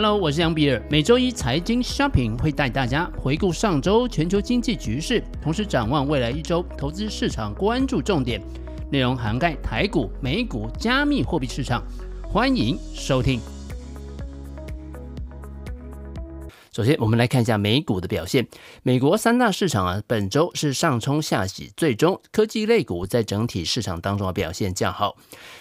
Hello，我是杨比尔。每周一财经 Shopping 会带大家回顾上周全球经济局势，同时展望未来一周投资市场关注重点，内容涵盖台股、美股、加密货币市场。欢迎收听。首先，我们来看一下美股的表现。美国三大市场啊，本周是上冲下洗，最终科技类股在整体市场当中的表现较好。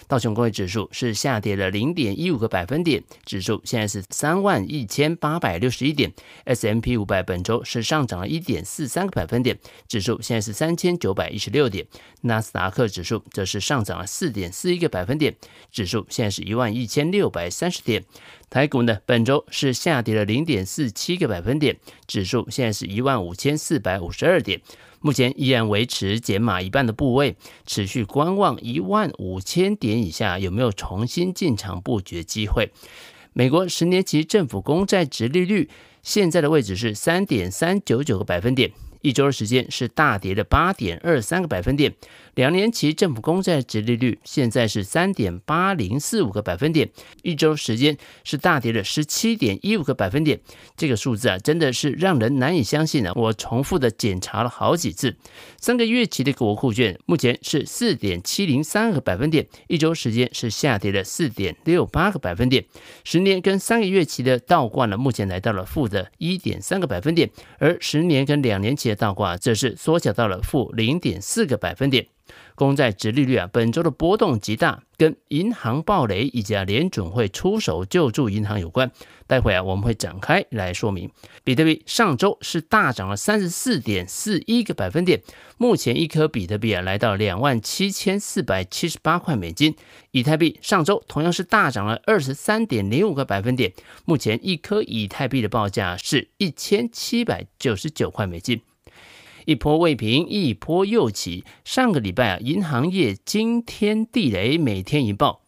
道琼工业指数是下跌了零点一五个百分点，指数现在是三万一千八百六十一点。S M P 五百本周是上涨了一点四三个百分点，指数现在是三千九百一十六点。纳斯达克指数则是上涨了四点四一个百分点，指数现在是一万一千六百三十点。台股呢，本周是下跌了零点四七个百分点，指数现在是一万五千四百五十二点。目前依然维持减码一半的部位，持续观望一万五千点以下有没有重新进场布局机会。美国十年期政府公债殖利率现在的位置是三点三九九个百分点。一周的时间是大跌了八点二三个百分点，两年期政府公债殖利率现在是三点八零四五个百分点，一周时间是大跌了十七点一五个百分点。这个数字啊，真的是让人难以相信啊！我重复的检查了好几次。三个月期的国库券目前是四点七零三个百分点，一周时间是下跌了四点六八个百分点。十年跟三个月期的倒挂呢，目前来到了负的一点三个百分点，而十年跟两年期倒挂则是缩小到了负零点四个百分点，公债殖利率啊，本周的波动极大，跟银行暴雷以及啊联准会出手救助银行有关。待会啊，我们会展开来说明。比特币上周是大涨了三十四点四一个百分点，目前一颗比特币啊来到两万七千四百七十八块美金。以太币上周同样是大涨了二十三点零五个百分点，目前一颗以太币的报价是一千七百九十九块美金。一波未平，一波又起。上个礼拜啊，银行业惊天地雷，每天一爆，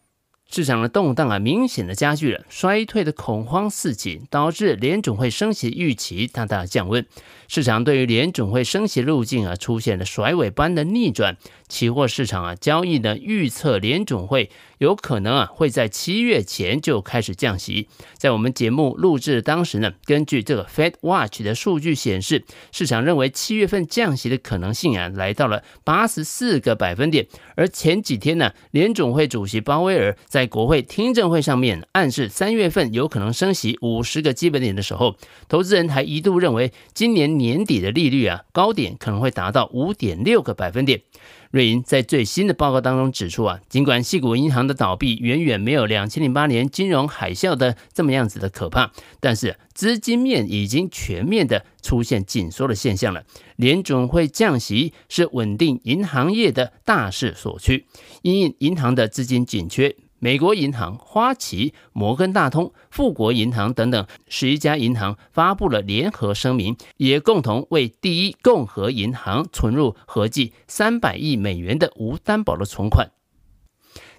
市场的动荡啊，明显的加剧了，衰退的恐慌四起，导致联总会升息预期大大降温。市场对于联总会升息路径啊，出现了甩尾般的逆转。期货市场啊，交易呢预测联总会有可能啊会在七月前就开始降息。在我们节目录制当时呢，根据这个 Fed Watch 的数据显示，市场认为七月份降息的可能性啊来到了八十四个百分点。而前几天呢，联总会主席鲍威尔在国会听证会上面暗示三月份有可能升息五十个基本点的时候，投资人还一度认为今年年底的利率啊高点可能会达到五点六个百分点。瑞银在最新的报告当中指出啊，尽管西谷银行的倒闭远远没有两千零八年金融海啸的这么样子的可怕，但是资金面已经全面的出现紧缩的现象了。联总会降息是稳定银行业的大势所趋，因应银行的资金紧缺。美国银行、花旗、摩根大通、富国银行等等十一家银行发布了联合声明，也共同为第一共和银行存入合计三百亿美元的无担保的存款。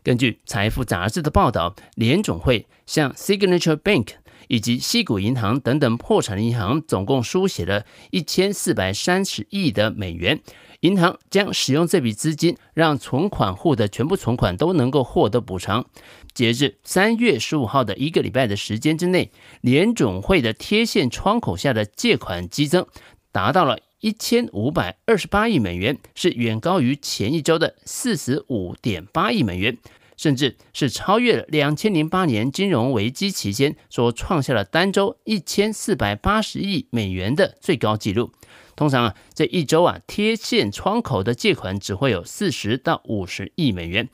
根据《财富》杂志的报道，联总会向 Signature Bank 以及西谷银行等等破产的银行总共书写了一千四百三十亿的美元。银行将使用这笔资金，让存款户的全部存款都能够获得补偿。截至三月十五号的一个礼拜的时间之内，联准会的贴现窗口下的借款激增达到了一千五百二十八亿美元，是远高于前一周的四十五点八亿美元，甚至是超越了两千零八年金融危机期间所创下了单周一千四百八十亿美元的最高纪录。通常啊，这一周啊，贴现窗口的借款只会有四十到五十亿美元。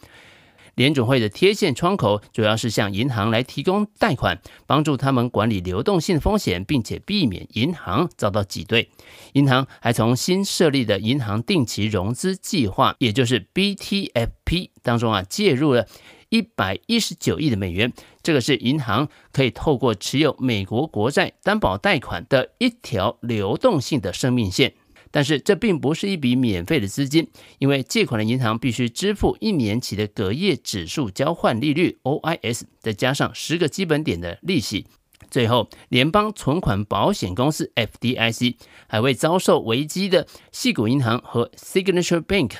联准会的贴现窗口主要是向银行来提供贷款，帮助他们管理流动性风险，并且避免银行遭到挤兑。银行还从新设立的银行定期融资计划，也就是 BTFP 当中啊，介入了一百一十九亿的美元。这个是银行可以透过持有美国国债担保贷款的一条流动性的生命线，但是这并不是一笔免费的资金，因为借款的银行必须支付一年期的隔夜指数交换利率 OIS，再加上十个基本点的利息。最后，联邦存款保险公司 FDIC 还为遭受危机的系谷银行和 Signature Bank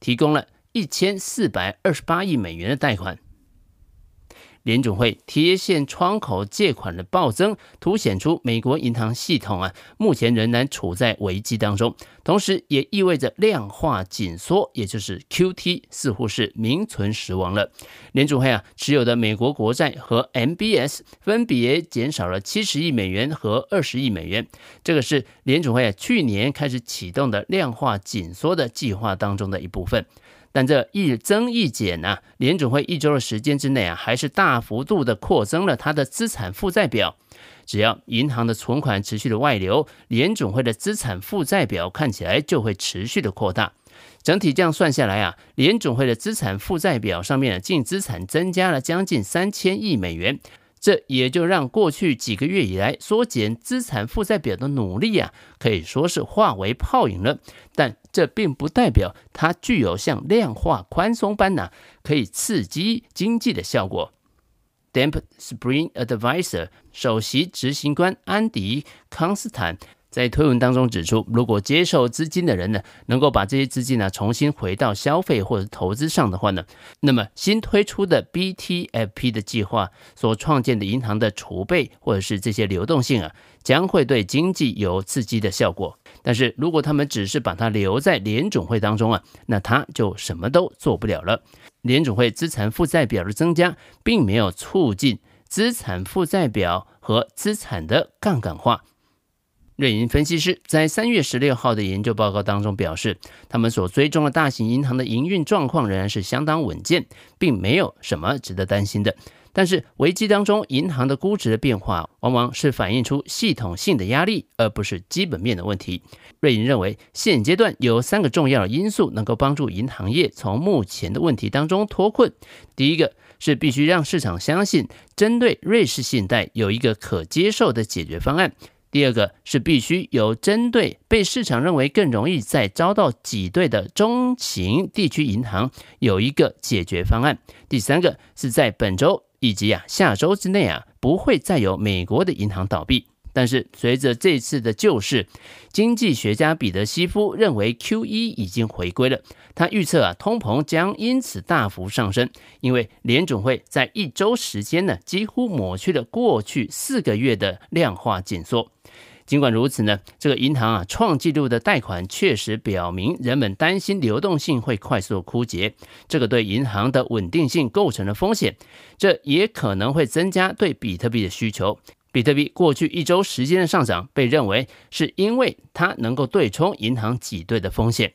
提供了一千四百二十八亿美元的贷款。联储会贴现窗口借款的暴增，凸显出美国银行系统啊，目前仍然处在危机当中。同时，也意味着量化紧缩，也就是 QT，似乎是名存实亡了。联准会啊，持有的美国国债和 MBS 分别减少了七十亿美元和二十亿美元。这个是联准会啊，去年开始启动的量化紧缩的计划当中的一部分。但这一增一减呢、啊，联准会一周的时间之内啊，还是大幅度的扩增了它的资产负债表。只要银行的存款持续的外流，联准会的资产负债表看起来就会持续的扩大。整体这样算下来啊，联准会的资产负债表上面的净资产增加了将近三千亿美元。这也就让过去几个月以来缩减资产负债表的努力啊，可以说是化为泡影了。但这并不代表它具有像量化宽松般呢、可以刺激经济的效果。Damp Spring Advisor 首席执行官安迪康斯坦。在推文当中指出，如果接受资金的人呢，能够把这些资金呢重新回到消费或者投资上的话呢，那么新推出的 BTFP 的计划所创建的银行的储备或者是这些流动性啊，将会对经济有刺激的效果。但是如果他们只是把它留在联总会当中啊，那他就什么都做不了了。联总会资产负债表的增加，并没有促进资产负债表和资产的杠杆化。瑞银分析师在三月十六号的研究报告当中表示，他们所追踪的大型银行的营运状况仍然是相当稳健，并没有什么值得担心的。但是，危机当中银行的估值的变化，往往是反映出系统性的压力，而不是基本面的问题。瑞银认为，现阶段有三个重要的因素能够帮助银行业从目前的问题当中脱困。第一个是必须让市场相信，针对瑞士信贷有一个可接受的解决方案。第二个是必须有针对被市场认为更容易再遭到挤兑的中型地区银行有一个解决方案。第三个是在本周以及啊下周之内啊不会再有美国的银行倒闭。但是随着这次的救市，经济学家彼得西夫认为 QE 已经回归了。他预测啊通膨将因此大幅上升，因为联准会在一周时间呢几乎抹去了过去四个月的量化紧缩。尽管如此呢，这个银行啊创纪录的贷款确实表明人们担心流动性会快速枯竭，这个对银行的稳定性构成了风险。这也可能会增加对比特币的需求。比特币过去一周时间的上涨被认为是因为它能够对冲银行挤兑的风险。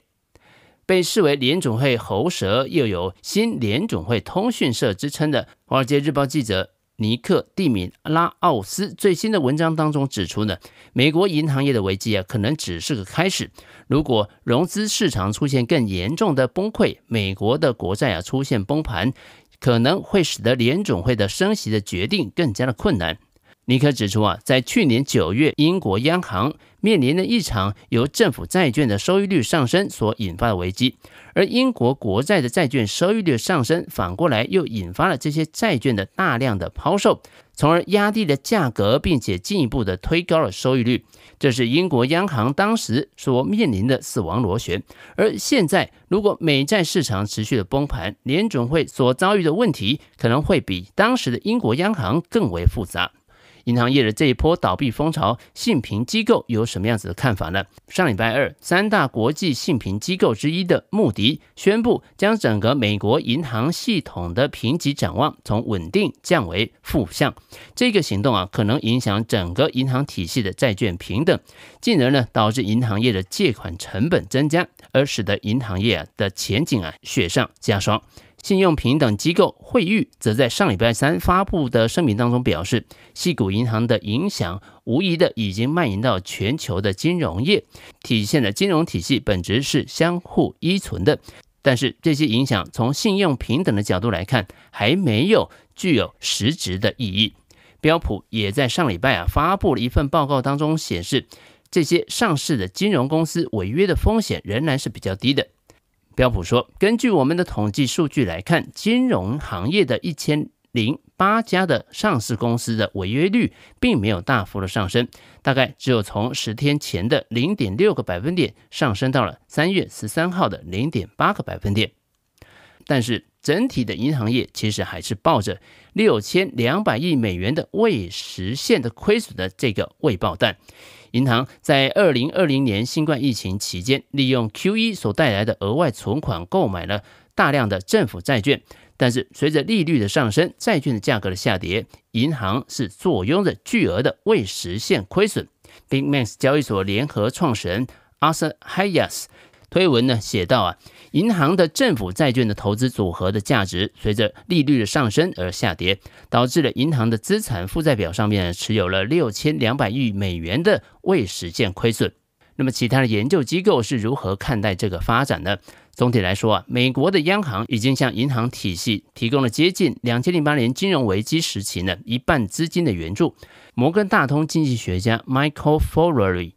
被视为联总会喉舌又有新联总会通讯社之称的《华尔街日报》记者。尼克·蒂米拉奥斯最新的文章当中指出呢，美国银行业的危机啊，可能只是个开始。如果融资市场出现更严重的崩溃，美国的国债啊出现崩盘，可能会使得联总会的升息的决定更加的困难。尼克指出啊，在去年九月，英国央行面临了一场由政府债券的收益率上升所引发的危机，而英国国债的债券收益率上升，反过来又引发了这些债券的大量的抛售，从而压低了价格，并且进一步的推高了收益率。这是英国央行当时所面临的死亡螺旋。而现在，如果美债市场持续的崩盘，联准会所遭遇的问题可能会比当时的英国央行更为复杂。银行业的这一波倒闭风潮，信评机构有什么样子的看法呢？上礼拜二，三大国际信评机构之一的穆迪宣布，将整个美国银行系统的评级展望从稳定降为负向。这个行动啊，可能影响整个银行体系的债券平等，进而呢导致银行业的借款成本增加，而使得银行业的前景啊雪上加霜。信用评等机构惠誉则在上礼拜三发布的声明当中表示，矽谷银行的影响无疑的已经蔓延到全球的金融业，体现了金融体系本质是相互依存的。但是这些影响从信用评等的角度来看，还没有具有实质的意义。标普也在上礼拜啊发布了一份报告当中显示，这些上市的金融公司违约的风险仍然是比较低的。标普说，根据我们的统计数据来看，金融行业的一千零八家的上市公司的违约率并没有大幅的上升，大概只有从十天前的零点六个百分点上升到了三月十三号的零点八个百分点。但是，整体的银行业其实还是抱着六千两百亿美元的未实现的亏损的这个未爆弹。银行在二零二零年新冠疫情期间，利用 QE 所带来的额外存款，购买了大量的政府债券。但是随着利率的上升，债券的价格的下跌，银行是坐拥着巨额的未实现亏损。Big Max 交易所联合创始人 Arthur Hayes 推文呢写道啊，银行的政府债券的投资组合的价值随着利率的上升而下跌，导致了银行的资产负债表上面持有了六千两百亿美元的未实现亏损。那么其他的研究机构是如何看待这个发展呢？总体来说啊，美国的央行已经向银行体系提供了接近两千零八年金融危机时期呢一半资金的援助。摩根大通经济学家 Michael Ferrari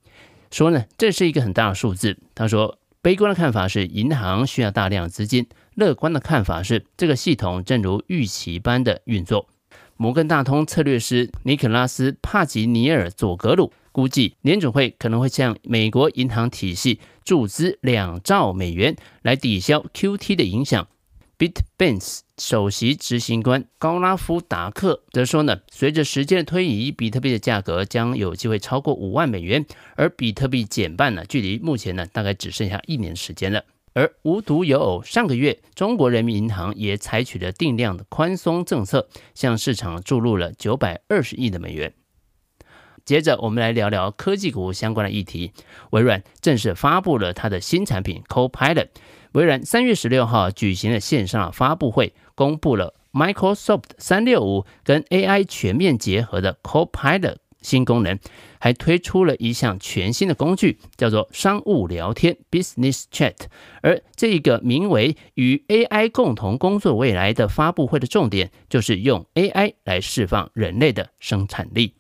说呢，这是一个很大的数字。他说，悲观的看法是银行需要大量资金，乐观的看法是这个系统正如预期般的运作。摩根大通策略师尼可拉斯帕吉尼尔佐格鲁。估计联准会可能会向美国银行体系注资两兆美元来抵消 QT 的影响。BitBance 首席执行官高拉夫达克则说呢，随着时间的推移，比特币的价格将有机会超过五万美元，而比特币减半呢，距离目前呢大概只剩下一年时间了。而无独有偶，上个月中国人民银行也采取了定量的宽松政策，向市场注入了九百二十亿的美元。接着，我们来聊聊科技股相关的议题。微软正式发布了它的新产品 Copilot。微软三月十六号举行了线上发布会，公布了 Microsoft 三六五跟 AI 全面结合的 Copilot 新功能，还推出了一项全新的工具，叫做商务聊天 Business Chat。而这一个名为“与 AI 共同工作未来”的发布会的重点，就是用 AI 来释放人类的生产力。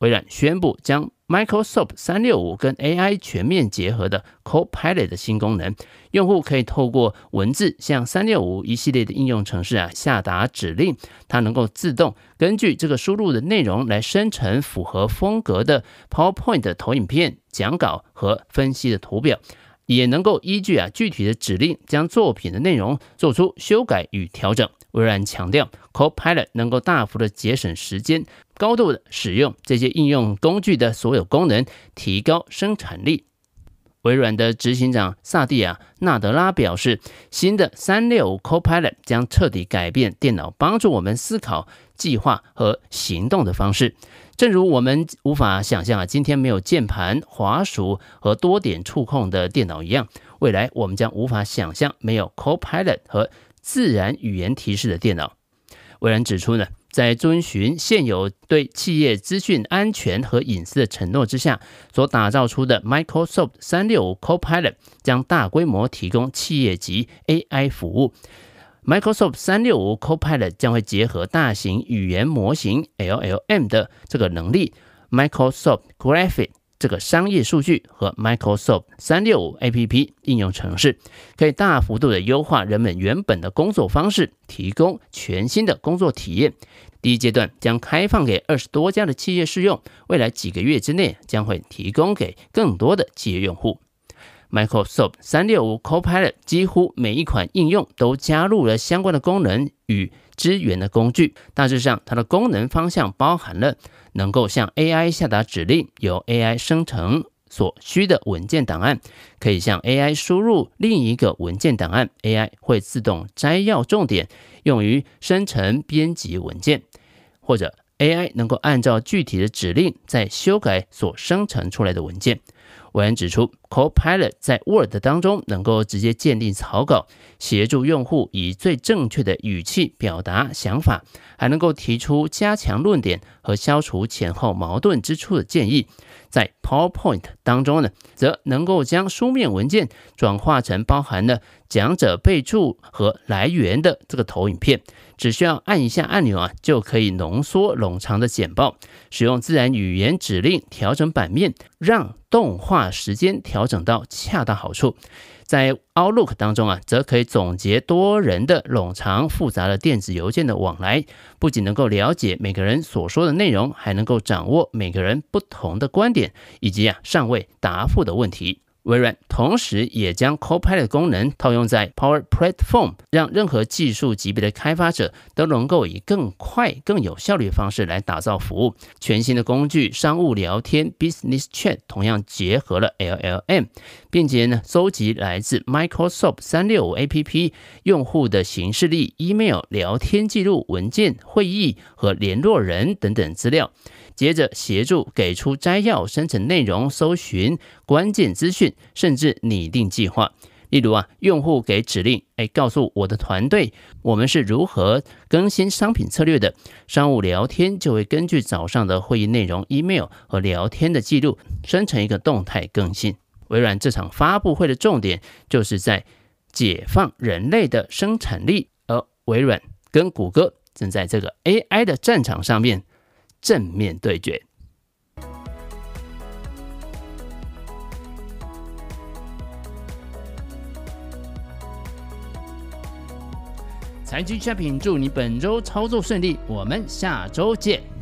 微软宣布将 Microsoft 三六五跟 AI 全面结合的 Copilot 的新功能，用户可以透过文字向三六五一系列的应用程式啊下达指令，它能够自动根据这个输入的内容来生成符合风格的 PowerPoint 的投影片、讲稿和分析的图表，也能够依据啊具体的指令将作品的内容做出修改与调整。微软强调，Copilot 能够大幅的节省时间，高度的使用这些应用工具的所有功能，提高生产力。微软的执行长萨蒂亚纳德拉表示，新的三六五 Copilot 将彻底改变电脑帮助我们思考、计划和行动的方式。正如我们无法想象啊，今天没有键盘、滑鼠和多点触控的电脑一样，未来我们将无法想象没有 Copilot 和自然语言提示的电脑。微软指出呢，在遵循现有对企业资讯安全和隐私的承诺之下，所打造出的 Microsoft 三六五 Copilot 将大规模提供企业级 AI 服务。Microsoft 三六五 Copilot 将会结合大型语言模型 LLM 的这个能力，Microsoft Graphic。这个商业数据和 Microsoft 三六五 APP 应用程式，可以大幅度的优化人们原本的工作方式，提供全新的工作体验。第一阶段将开放给二十多家的企业试用，未来几个月之内将会提供给更多的企业用户。Microsoft 三六五 Copilot 几乎每一款应用都加入了相关的功能与支援的工具。大致上，它的功能方向包含了。能够向 AI 下达指令，由 AI 生成所需的文件档案，可以向 AI 输入另一个文件档案，AI 会自动摘要重点，用于生成编辑文件，或者 AI 能够按照具体的指令再修改所生成出来的文件。微软指出，Copilot 在 Word 当中能够直接鉴定草稿，协助用户以最正确的语气表达想法，还能够提出加强论点和消除前后矛盾之处的建议。在 PowerPoint 当中呢，则能够将书面文件转化成包含了讲者备注和来源的这个投影片。只需要按一下按钮啊，就可以浓缩冗长的简报。使用自然语言指令调整版面，让动画时间调整到恰到好处。在 Outlook 当中啊，则可以总结多人的冗长复杂的电子邮件的往来，不仅能够了解每个人所说的内容，还能够掌握每个人不同的观点以及啊尚未答复的问题。微软同时也将 Copilot 功能套用在 Power Platform，让任何技术级别的开发者都能够以更快、更有效率的方式来打造服务。全新的工具商务聊天 Business Chat 同样结合了 LLM，并且呢，搜集来自 Microsoft 三六五 APP 用户的形式例、Email、聊天记录、文件、会议和联络人等等资料。接着协助给出摘要、生成内容、搜寻关键资讯，甚至拟定计划。例如啊，用户给指令，哎，告诉我的团队我们是如何更新商品策略的。商务聊天就会根据早上的会议内容、email 和聊天的记录，生成一个动态更新。微软这场发布会的重点就是在解放人类的生产力，而微软跟谷歌正在这个 AI 的战场上面。正面对决。财经 shopping 祝你本周操作顺利，我们下周见。